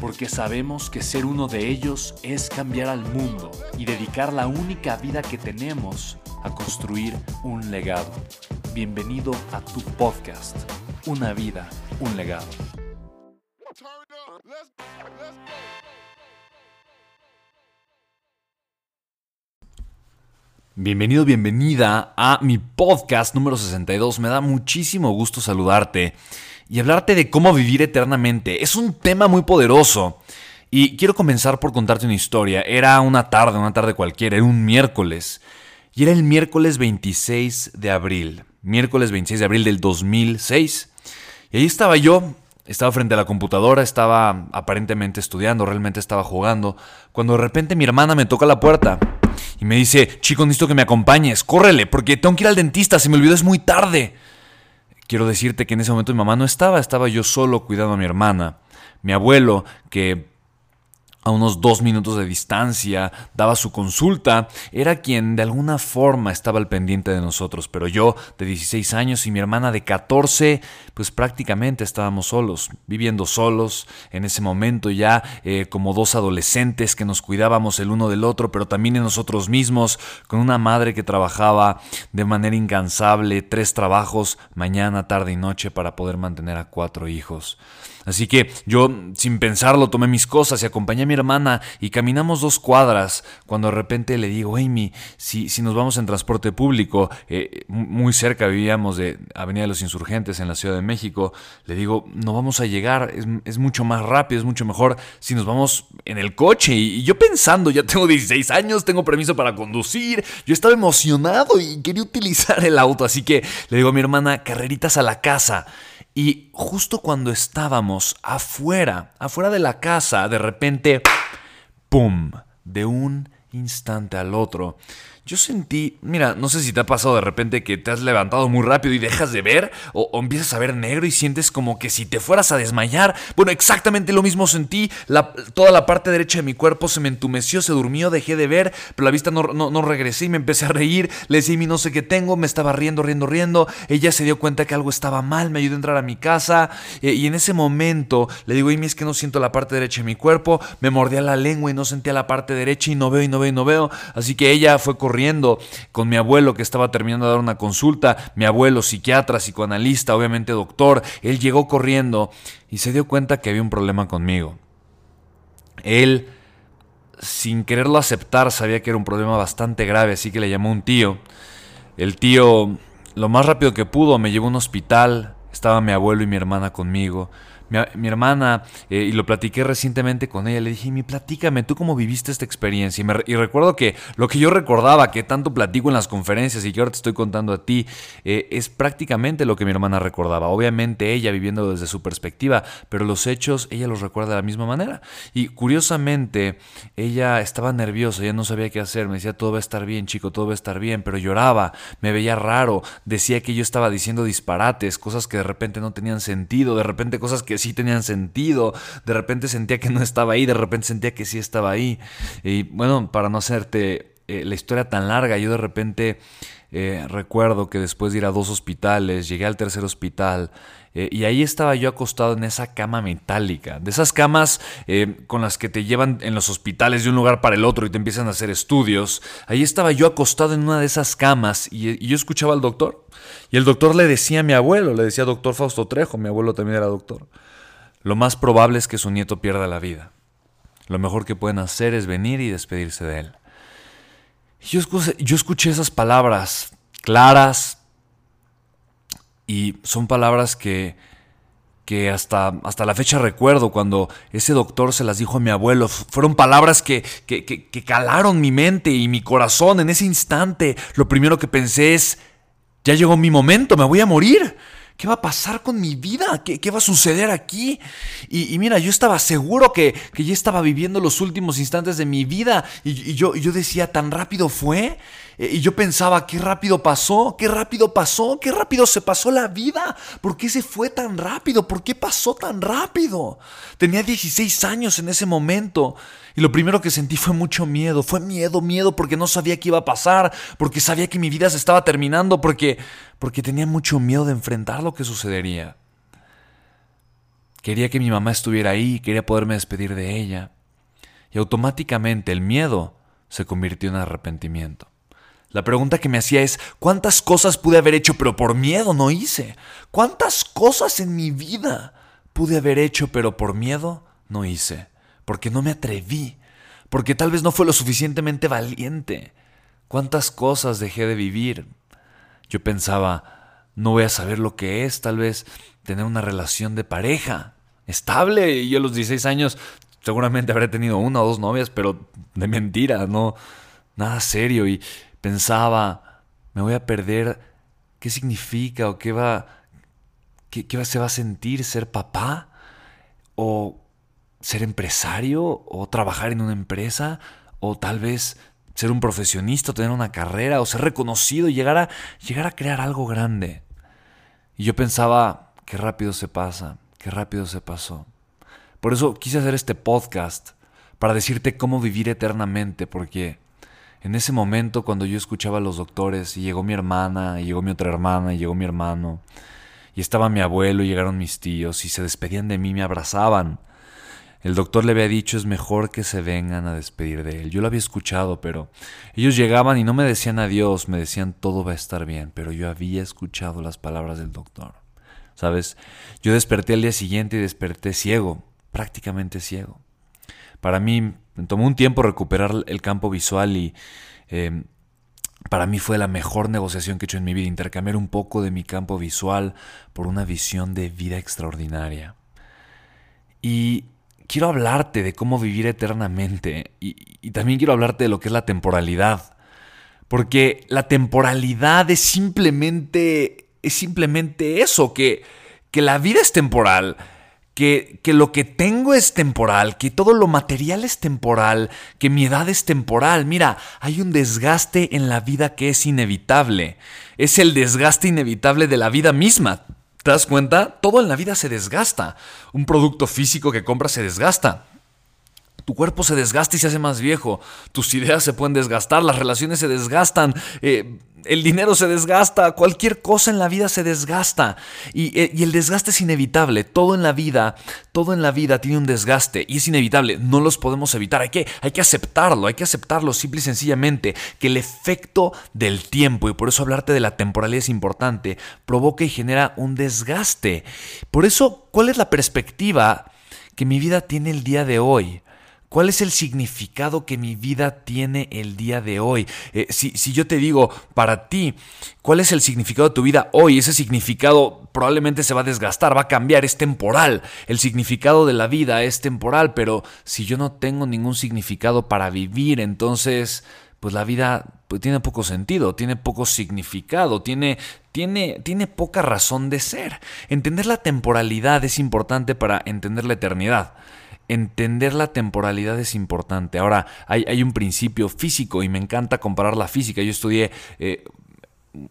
porque sabemos que ser uno de ellos es cambiar al mundo y dedicar la única vida que tenemos a construir un legado. Bienvenido a tu podcast, Una vida, un legado. Bienvenido, bienvenida a mi podcast número 62. Me da muchísimo gusto saludarte y hablarte de cómo vivir eternamente. Es un tema muy poderoso. Y quiero comenzar por contarte una historia. Era una tarde, una tarde cualquiera, era un miércoles. Y era el miércoles 26 de abril. Miércoles 26 de abril del 2006. Y ahí estaba yo, estaba frente a la computadora, estaba aparentemente estudiando, realmente estaba jugando, cuando de repente mi hermana me toca la puerta y me dice, chico, necesito que me acompañes, córrele, porque tengo que ir al dentista, se me olvidó, es muy tarde. Quiero decirte que en ese momento mi mamá no estaba, estaba yo solo cuidando a mi hermana. Mi abuelo, que a unos dos minutos de distancia, daba su consulta, era quien de alguna forma estaba al pendiente de nosotros, pero yo de 16 años y mi hermana de 14, pues prácticamente estábamos solos, viviendo solos, en ese momento ya eh, como dos adolescentes que nos cuidábamos el uno del otro, pero también en nosotros mismos, con una madre que trabajaba de manera incansable, tres trabajos, mañana, tarde y noche, para poder mantener a cuatro hijos. Así que yo, sin pensarlo, tomé mis cosas y acompañé a mi hermana y caminamos dos cuadras cuando de repente le digo, Amy, si, si nos vamos en transporte público, eh, muy cerca vivíamos de Avenida de los Insurgentes en la Ciudad de México, le digo, no vamos a llegar, es, mucho más rápido, es mucho mejor si nos vamos en el coche. Y, y yo pensando, ya tengo 16 años, tengo permiso para conducir, yo estaba emocionado y quería utilizar el auto, así que le digo a mi hermana, carreritas a la casa. Y justo cuando estábamos afuera, afuera de la casa, de repente, ¡pum! De un instante al otro, yo sentí, mira, no sé si te ha pasado de repente que te has levantado muy rápido y dejas de ver o, empiezas a ver negro y sientes como que si te fueras a desmayar. Bueno, exactamente lo mismo sentí. toda la parte derecha de mi cuerpo se me entumeció, se durmió, dejé de ver, pero la vista no, no, regresé y me empecé a reír. Le decía, mi no sé qué tengo, me estaba riendo, riendo, riendo. Ella se dio cuenta que algo estaba mal, me ayudó a entrar a mi casa eh, y en ese momento le digo, Amy, es que no siento la parte derecha de mi cuerpo. Me mordía la lengua y no sentía la parte derecha y no veo y no veo y no veo. Así que ella fue corriendo con mi abuelo que estaba terminando de dar una consulta, mi abuelo psiquiatra, psicoanalista, obviamente doctor, él llegó corriendo y se dio cuenta que había un problema conmigo. Él, sin quererlo aceptar, sabía que era un problema bastante grave, así que le llamó un tío. El tío, lo más rápido que pudo, me llevó a un hospital, estaba mi abuelo y mi hermana conmigo. Mi, hermana, eh, y lo platiqué recientemente con ella, le dije, mi platícame, ¿tú cómo viviste esta experiencia? Y, recuerdo que lo que yo recordaba, que tanto platico en las conferencias y que ahora te estoy contando a ti, eh, es prácticamente lo que mi hermana recordaba. Obviamente ella viviendo desde su perspectiva, pero los hechos ella los recuerda de la misma manera. Y curiosamente, ella estaba nerviosa, ella no sabía qué hacer, me decía, todo va a estar bien, chico, todo va a estar bien, pero lloraba, me veía raro, decía que yo estaba diciendo disparates, cosas que de repente no tenían sentido, de repente cosas que sí tenían sentido, de repente sentía que no estaba ahí, de repente sentía que sí estaba ahí. Y bueno, para no hacerte eh, la historia tan larga, yo de repente eh, recuerdo que después de ir a dos hospitales, llegué al tercer hospital eh, y ahí estaba yo acostado en esa cama metálica, de esas camas con las que te llevan en los hospitales de un lugar para el otro y te empiezan a hacer estudios. Ahí estaba yo acostado en una de esas camas y, y yo escuchaba al doctor. Y el doctor le decía a mi abuelo, le decía doctor Fausto Trejo, mi abuelo también era doctor lo más probable es que su nieto pierda la vida. Lo mejor que pueden hacer es venir y despedirse de él. Yo escuché, yo escuché esas palabras claras y son palabras que, que hasta, hasta la fecha recuerdo cuando ese doctor se las dijo a mi abuelo. Fueron palabras que, que, que, calaron mi mente y mi corazón en ese instante. Lo primero que pensé es, ya llegó mi momento, me voy a morir. ¿Qué va a pasar con mi vida? ¿Qué, va a suceder aquí? Y, mira, yo estaba seguro que, que, ya estaba viviendo los últimos instantes de mi vida. Y, yo, yo decía, ¿tan rápido fue? Eh, y yo pensaba, qué rápido pasó, qué rápido pasó, qué rápido se pasó la vida. ¿Por qué se fue tan rápido? ¿Por qué pasó tan rápido? Tenía 16 años en ese momento. Y lo primero que sentí fue mucho miedo, fue miedo, miedo porque no sabía qué iba a pasar, porque sabía que mi vida se estaba terminando, porque, porque tenía mucho miedo de enfrentar lo que sucedería. Quería que mi mamá estuviera ahí, quería poderme despedir de ella. Y automáticamente el miedo se convirtió en arrepentimiento. La pregunta que me hacía es, ¿cuántas cosas pude haber hecho pero por miedo no hice? ¿Cuántas cosas en mi vida pude haber hecho pero por miedo no hice? porque no me atreví, porque tal vez no fue lo suficientemente valiente. ¿Cuántas cosas dejé de vivir? Yo pensaba, no voy a saber lo que es tal vez tener una relación de pareja estable. Y yo a los 16 años seguramente habré tenido una o dos novias, pero de mentira, no, nada serio. Y pensaba, me voy a perder, ¿qué significa o qué va, qué, qué se va a sentir ser papá? ¿O ser empresario o trabajar en una empresa o tal vez ser un profesionista, tener una carrera o ser reconocido y llegar a, llegar a crear algo grande. Y yo pensaba, qué rápido se pasa, qué rápido se pasó. Por eso quise hacer este podcast, para decirte cómo vivir eternamente, porque en ese momento cuando yo escuchaba a los doctores y llegó mi hermana, y llegó mi otra hermana, y llegó mi hermano, y estaba mi abuelo y llegaron mis tíos y se despedían de mí, me abrazaban el doctor le había dicho es mejor que se vengan a despedir de él. Yo lo había escuchado, pero ellos llegaban y no me decían adiós, me decían todo va a estar bien, pero yo había escuchado las palabras del doctor. ¿Sabes? Yo desperté al día siguiente y desperté ciego, prácticamente ciego. Para mí me tomó un tiempo recuperar el campo visual y em, para mí fue la mejor negociación que he hecho en mi vida, intercambiar un poco de mi campo visual por una visión de vida extraordinaria. Y quiero hablarte de cómo vivir eternamente y, también quiero hablarte de lo que es la temporalidad. Porque la temporalidad es simplemente, es simplemente eso, que, que la vida es temporal, que, que, lo que tengo es temporal, que todo lo material es temporal, que mi edad es temporal. Mira, hay un desgaste en la vida que es inevitable. Es el desgaste inevitable de la vida misma. ¿Te das cuenta? Todo en la vida se desgasta. Un producto físico que compras se desgasta. Tu cuerpo se desgasta y se hace más viejo. Tus ideas se pueden desgastar, las relaciones se desgastan, eh, el dinero se desgasta, cualquier cosa en la vida se desgasta. Y, eh, y, el desgaste es inevitable. Todo en la vida, todo en la vida tiene un desgaste y es inevitable. No los podemos evitar. Hay que, hay que aceptarlo, hay que aceptarlo simple y sencillamente. Que el efecto del tiempo, y por eso hablarte de la temporalidad es importante, provoca y genera un desgaste. Por eso, ¿cuál es la perspectiva que mi vida tiene el día de hoy? ¿Cuál es el significado que mi vida tiene el día de hoy? Eh, si, yo te digo, para ti, ¿cuál es el significado de tu vida hoy? Ese significado probablemente se va a desgastar, va a cambiar, es temporal. El significado de la vida es temporal, pero si yo no tengo ningún significado para vivir, entonces, pues la vida pues, tiene poco sentido, tiene poco significado, tiene, tiene, tiene poca razón de ser. Entender la temporalidad es importante para entender la eternidad entender la temporalidad es importante. Ahora, hay, un principio físico y me encanta comparar la física. Yo estudié eh,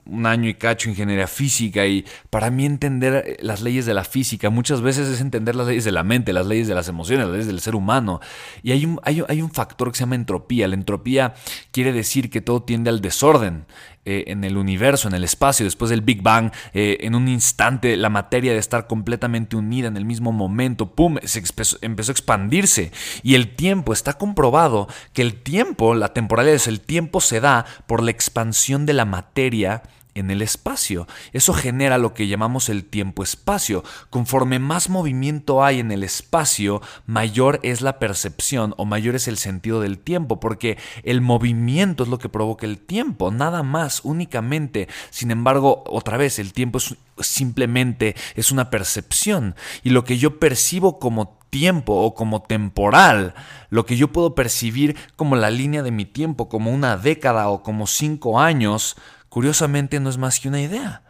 un año y cacho ingeniería física y para mí entender eh, las leyes de la física muchas veces es entender las leyes de la mente, las leyes de las emociones, las leyes del ser humano. Y hay un, hay, hay un factor que se llama entropía. La entropía quiere decir que todo tiende al desorden. Eh, en el universo, en el espacio, después del Big Bang, eh, en un instante la materia de estar completamente unida en el mismo momento, ¡pum!, se empezó, a expandirse. Y el tiempo, está comprobado que el tiempo, la temporalidad es el tiempo se da por la expansión de la materia en el espacio. Eso genera lo que llamamos el tiempo-espacio. Conforme más movimiento hay en el espacio, mayor es la percepción o mayor es el sentido del tiempo, porque el movimiento es lo que provoca el tiempo, nada más, únicamente. Sin embargo, otra vez, el tiempo es simplemente es una percepción y lo que yo percibo como tiempo o como temporal, lo que yo puedo percibir como la línea de mi tiempo, como una década o como cinco años, curiosamente no es más que una idea.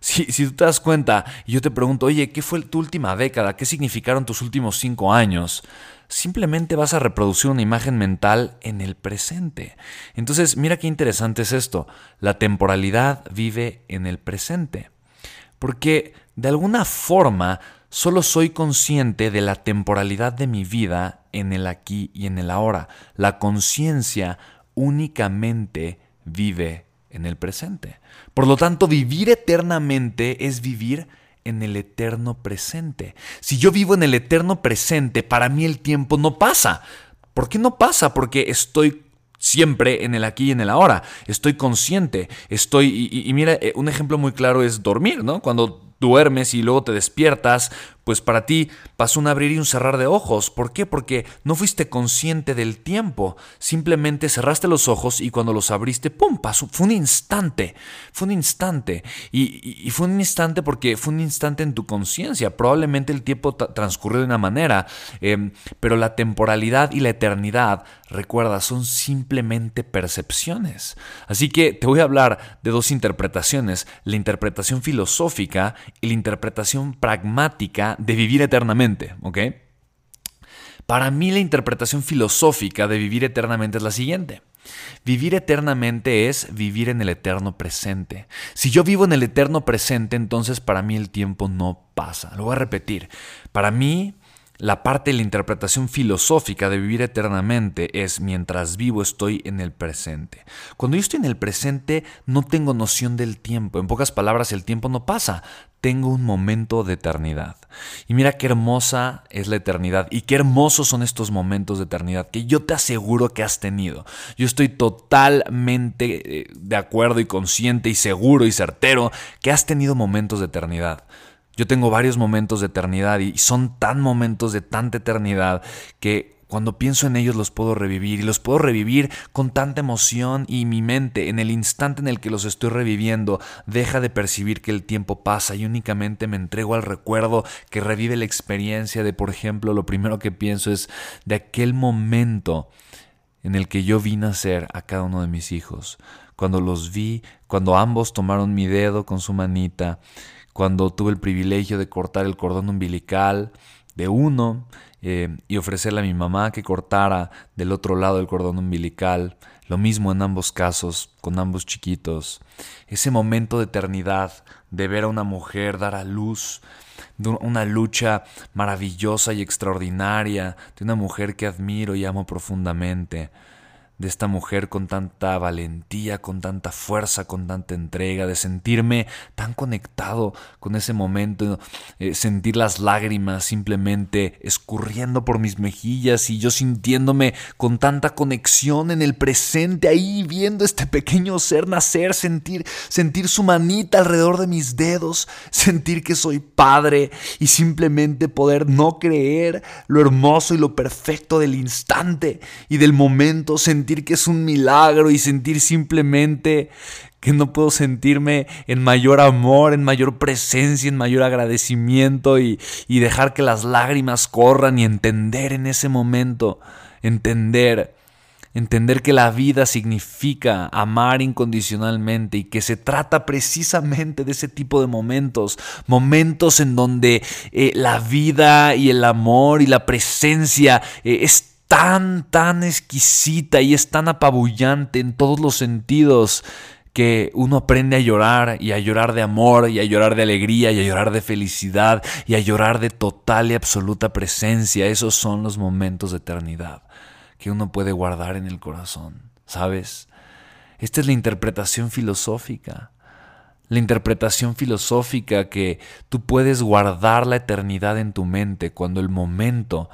Si, tú te das cuenta y yo te pregunto, oye, ¿qué fue tu última década? ¿Qué significaron tus últimos cinco años? Simplemente vas a reproducir una imagen mental en el presente. Entonces, mira qué interesante es esto. La temporalidad vive en el presente. Porque de alguna forma solo soy consciente de la temporalidad de mi vida en el aquí y en el ahora. La conciencia únicamente vive en el presente. Por lo tanto, vivir eternamente es vivir en el eterno presente. Si yo vivo en el eterno presente, para mí el tiempo no pasa. ¿Por qué no pasa? Porque estoy siempre en el aquí y en el ahora. Estoy consciente, estoy... Y, mira, eh, un ejemplo muy claro es dormir, ¿no? Cuando duermes y luego te despiertas, pues para ti pasó un abrir y un cerrar de ojos. ¿Por qué? Porque no fuiste consciente del tiempo. Simplemente cerraste los ojos y cuando los abriste, ¡pum! Pasó. Fue un instante. Fue un instante. Y, fue un instante porque fue un instante en tu conciencia. Probablemente el tiempo transcurrió de una manera, em, pero la temporalidad y la eternidad, recuerda, son simplemente percepciones. Así que te voy a hablar de dos interpretaciones. La interpretación filosófica la interpretación pragmática de vivir eternamente, ¿ok? Para mí la interpretación filosófica de vivir eternamente es la siguiente. Vivir eternamente es vivir en el eterno presente. Si yo vivo en el eterno presente, entonces para mí el tiempo no pasa. Lo voy a repetir. Para mí la parte de la interpretación filosófica de vivir eternamente es mientras vivo estoy en el presente. Cuando yo estoy en el presente no tengo noción del tiempo. En pocas palabras, el tiempo no pasa. Tengo un momento de eternidad. Y mira qué hermosa es la eternidad y qué hermosos son estos momentos de eternidad que yo te aseguro que has tenido. Yo estoy totalmente eh, de acuerdo y consciente y seguro y certero que has tenido momentos de eternidad. Yo tengo varios momentos de eternidad y son tan momentos de tanta eternidad que cuando pienso en ellos los puedo revivir y los puedo revivir con tanta emoción y mi mente en el instante en el que los estoy reviviendo deja de percibir que el tiempo pasa y únicamente me entrego al recuerdo que revive la experiencia de, por ejemplo, lo primero que pienso es de aquel momento en el que yo vi nacer a cada uno de mis hijos, cuando los vi, cuando ambos tomaron mi dedo con su manita, cuando tuve el privilegio de cortar el cordón umbilical de uno eh, y ofrecerle a mi mamá que cortara del otro lado el cordón umbilical. Lo mismo en ambos casos, con ambos chiquitos. Ese momento de eternidad, de ver a una mujer dar a luz, de una lucha maravillosa y extraordinaria, de una mujer que admiro y amo profundamente de esta mujer con tanta valentía, con tanta fuerza, con tanta entrega, de sentirme tan conectado con ese momento, eh, sentir las lágrimas simplemente escurriendo por mis mejillas y yo sintiéndome con tanta conexión en el presente, ahí viendo este pequeño ser nacer, sentir, sentir su manita alrededor de mis dedos, sentir que soy padre y simplemente poder no creer lo hermoso y lo perfecto del instante y del momento, sentir sentir que es un milagro y sentir simplemente que no puedo sentirme en mayor amor, en mayor presencia, en mayor agradecimiento y, y dejar que las lágrimas corran y entender en ese momento, entender entender que la vida significa amar incondicionalmente y que se trata precisamente de ese tipo de momentos, momentos en donde eh, la vida y el amor y la presencia eh, es tan, tan exquisita y es tan apabullante en todos los sentidos que uno aprende a llorar y a llorar de amor y a llorar de alegría y a llorar de felicidad y a llorar de total y absoluta presencia. Esos son los momentos de eternidad que uno puede guardar en el corazón, ¿sabes? Esta es la interpretación filosófica. La interpretación filosófica que tú puedes guardar la eternidad en tu mente cuando el momento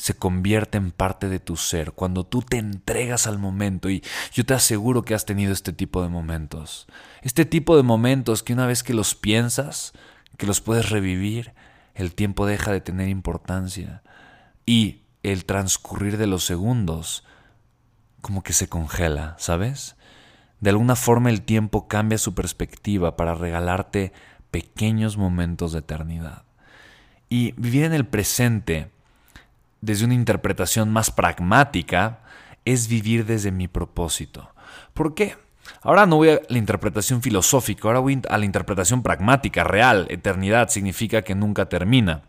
se convierte en parte de tu ser, cuando tú te entregas al momento y yo te aseguro que has tenido este tipo de momentos. Este tipo de momentos que una vez que los piensas, que los puedes revivir, el tiempo deja de tener importancia y el transcurrir de los segundos como que se congela, ¿sabes? De alguna forma el tiempo cambia su perspectiva para regalarte pequeños momentos de eternidad. Y vivir en el presente desde una interpretación más pragmática es vivir desde mi propósito. ¿Por qué? Ahora no voy a la interpretación filosófica, ahora voy a la interpretación pragmática, real. Eternidad significa que nunca termina.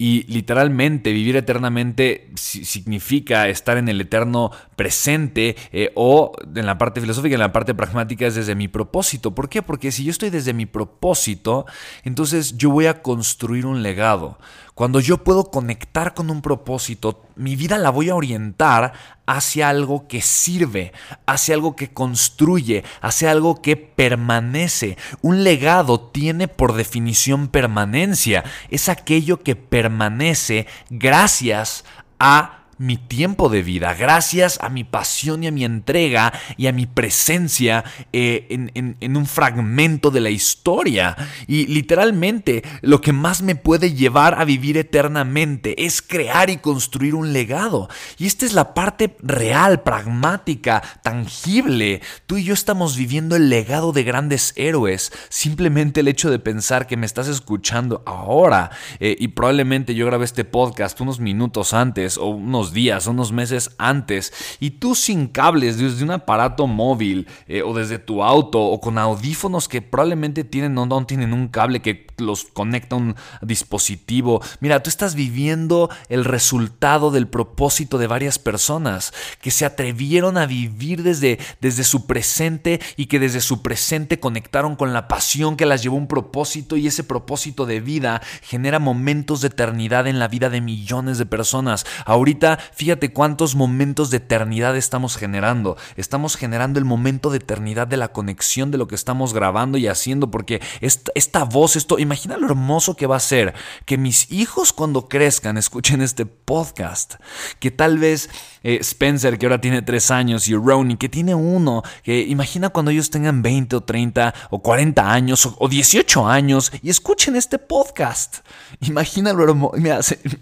Y literalmente vivir eternamente significa estar en el eterno presente eh, o en la parte filosófica, en la parte pragmática es desde mi propósito. ¿Por qué? Porque si yo estoy desde mi propósito, entonces yo voy a construir un legado. Cuando yo puedo conectar con un propósito, mi vida la voy a orientar hacia algo que sirve, hacia algo que construye, hacia algo que permanece. Un legado tiene por definición permanencia. Es aquello que permanece gracias a mi tiempo de vida, gracias a mi pasión y a mi entrega y a mi presencia eh, en, un fragmento de la historia. Y literalmente lo que más me puede llevar a vivir eternamente es crear y construir un legado. Y esta es la parte real, pragmática, tangible. Tú y yo estamos viviendo el legado de grandes héroes. Simplemente el hecho de pensar que me estás escuchando ahora eh, y probablemente yo grabé este podcast unos minutos antes o unos días, unos meses antes, y tú sin cables desde un aparato móvil eh, o desde tu auto o con audífonos que probablemente tienen no, no tienen un cable que los conecta a un dispositivo. Mira, tú estás viviendo el resultado del propósito de varias personas que se atrevieron a vivir desde, desde su presente y que desde su presente conectaron con la pasión que las llevó a un propósito y ese propósito de vida genera momentos de eternidad en la vida de millones de personas. Ahorita fíjate cuántos momentos de eternidad estamos generando. Estamos generando el momento de eternidad de la conexión de lo que estamos grabando y haciendo, porque esta, voz, esto, imagina lo hermoso que va a ser que mis hijos cuando crezcan escuchen este podcast, que tal vez eh, Spencer, que ahora tiene tres años, y Ronnie, que tiene uno, que imagina cuando ellos tengan 20 o 30 o 40 años o, 18 años y escuchen este podcast. Imagina lo hermoso.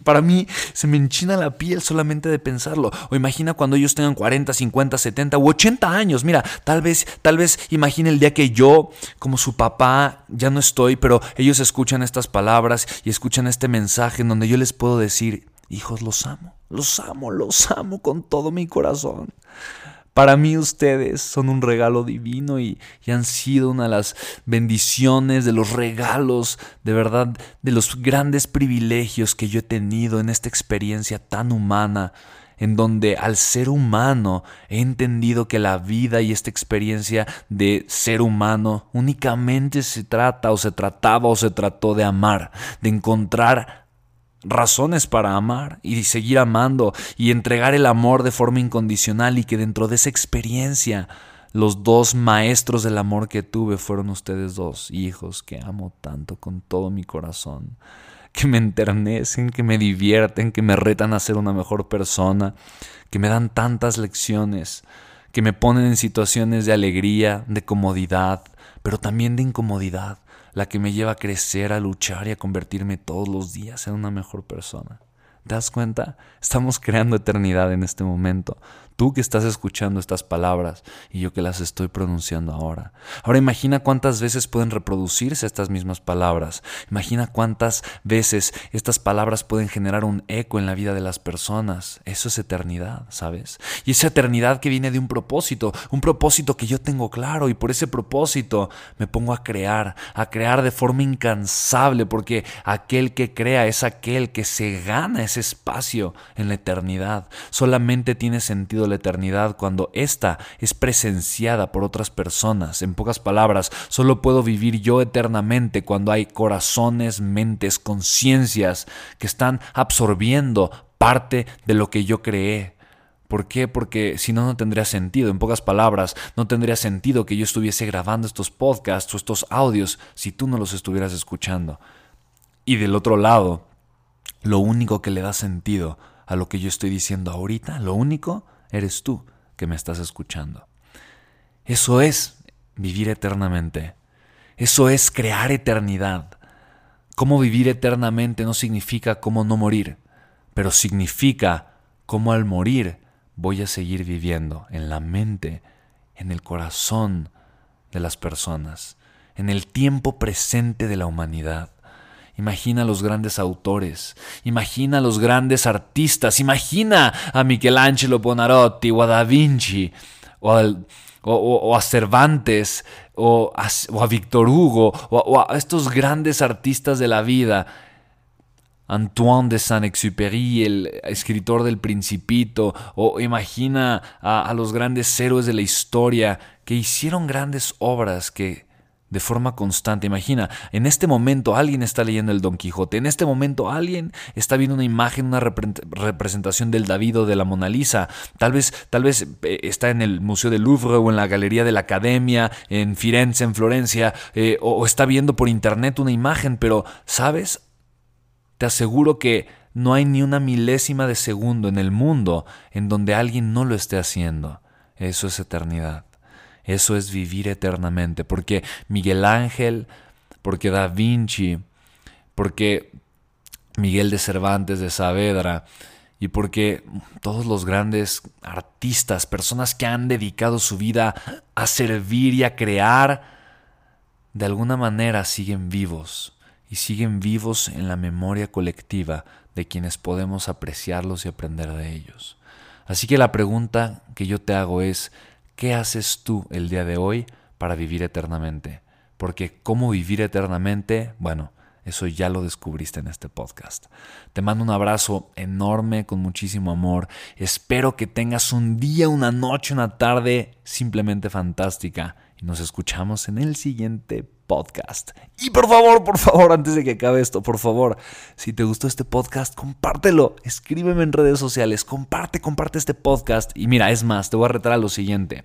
para mí se me enchina la piel solamente de pensarlo. O imagina cuando ellos tengan 40, 50, 70 u 80 años. Mira, tal vez, tal vez imagina el día que yo, como su papá, ya no estoy, pero ellos escuchan estas palabras y escuchan este mensaje en donde yo les puedo decir, hijos, los amo. Los amo, los amo con todo mi corazón. Para mí ustedes son un regalo divino y, han sido una de las bendiciones, de los regalos, de verdad, de los grandes privilegios que yo he tenido en esta experiencia tan humana, en donde al ser humano he entendido que la vida y esta experiencia de ser humano únicamente se trata o se trataba o se trató de amar, de encontrar razones para amar y seguir amando y entregar el amor de forma incondicional y que dentro de esa experiencia los dos maestros del amor que tuve fueron ustedes dos hijos que amo tanto con todo mi corazón, que me enternecen, que me divierten, que me retan a ser una mejor persona, que me dan tantas lecciones, que me ponen en situaciones de alegría, de comodidad, pero también de incomodidad la que me lleva a crecer, a luchar y a convertirme todos los días en una mejor persona. ¿Te das cuenta? Estamos creando eternidad en este momento. Tú que estás escuchando estas palabras y yo que las estoy pronunciando ahora. Ahora imagina cuántas veces pueden reproducirse estas mismas palabras. Imagina cuántas veces estas palabras pueden generar un eco en la vida de las personas. Eso es eternidad, ¿sabes? Y esa eternidad que viene de un propósito, un propósito que yo tengo claro y por ese propósito me pongo a crear, a crear de forma incansable porque aquel que crea es aquel que se gana ese espacio en la eternidad. Solamente tiene sentido la eternidad cuando ésta es presenciada por otras personas. En pocas palabras, solo puedo vivir yo eternamente cuando hay corazones, mentes, conciencias que están absorbiendo parte de lo que yo creé. ¿Por qué? Porque si no, no tendría sentido. En pocas palabras, no tendría sentido que yo estuviese grabando estos podcasts o estos audios si tú no los estuvieras escuchando. Y del otro lado, lo único que le da sentido a lo que yo estoy diciendo ahorita, lo único, eres tú que me estás escuchando. Eso es vivir eternamente. Eso es crear eternidad. Cómo vivir eternamente no significa cómo no morir, pero significa cómo al morir voy a seguir viviendo en la mente, en el corazón de las personas, en el tiempo presente de la humanidad. Imagina a los grandes autores, imagina a los grandes artistas, imagina a Michelangelo Bonarotti o a Da Vinci o, a Cervantes o a, Víctor Hugo o a estos grandes artistas de la vida. Antoine de Saint-Exupéry, el escritor del Principito, o imagina a los grandes héroes de la historia que hicieron grandes obras que de forma constante. Imagina, en este momento alguien está leyendo el Don Quijote, en este momento alguien está viendo una imagen, una representación del David o de la Mona Lisa. Tal vez, tal vez eh, está en el Museo del Louvre o en la Galería de la Academia, en Firenze, en Florencia, eh, o, o está viendo por internet una imagen, pero, ¿sabes? Te aseguro que no hay ni una milésima de segundo en el mundo en donde alguien no lo esté haciendo. Eso es eternidad. Eso es vivir eternamente, porque Miguel Ángel, porque Da Vinci, porque Miguel de Cervantes de Saavedra, y porque todos los grandes artistas, personas que han dedicado su vida a servir y a crear, de alguna manera siguen vivos y siguen vivos en la memoria colectiva de quienes podemos apreciarlos y aprender de ellos. Así que la pregunta que yo te hago es, ¿Qué haces tú el día de hoy para vivir eternamente? Porque cómo vivir eternamente, bueno, eso ya lo descubriste en este podcast. Te mando un abrazo enorme con muchísimo amor. Espero que tengas un día, una noche, una tarde simplemente fantástica. Y nos escuchamos en el siguiente podcast. Y por favor, por favor, antes de que acabe esto, por favor, si te gustó este podcast, compártelo. Escríbeme en redes sociales, comparte, comparte este podcast. Y mira, es más, te voy a retar a lo siguiente.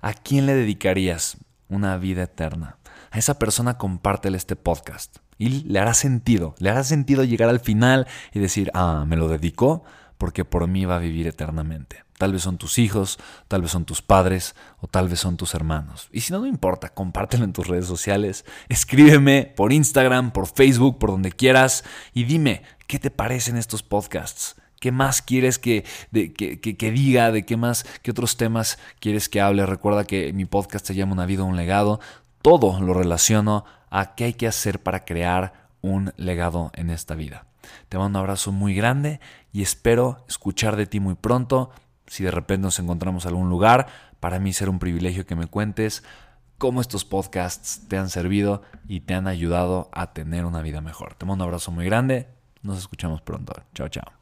¿A quién le dedicarías una vida eterna? A esa persona compártele este podcast. Y le hará sentido, le hará sentido llegar al final y decir, ah, me lo dedicó porque por mí va a vivir eternamente. Tal vez son tus hijos, tal vez son tus padres o tal vez son tus hermanos. Y si no, no importa, compártelo en tus redes sociales, escríbeme por Instagram, por Facebook, por donde quieras y dime qué te parecen estos podcasts. ¿Qué más quieres que, que, diga? ¿De qué más, qué otros temas quieres que hable? Recuerda que mi podcast se llama Una vida, un legado. Todo lo relaciono a qué hay que hacer para crear un legado en esta vida. Te mando un abrazo muy grande y espero escuchar de ti muy pronto. Si de repente nos encontramos en algún lugar, para mí será un privilegio que me cuentes cómo estos podcasts te han servido y te han ayudado a tener una vida mejor. Te mando un abrazo muy grande. Nos escuchamos pronto. Chao, chao.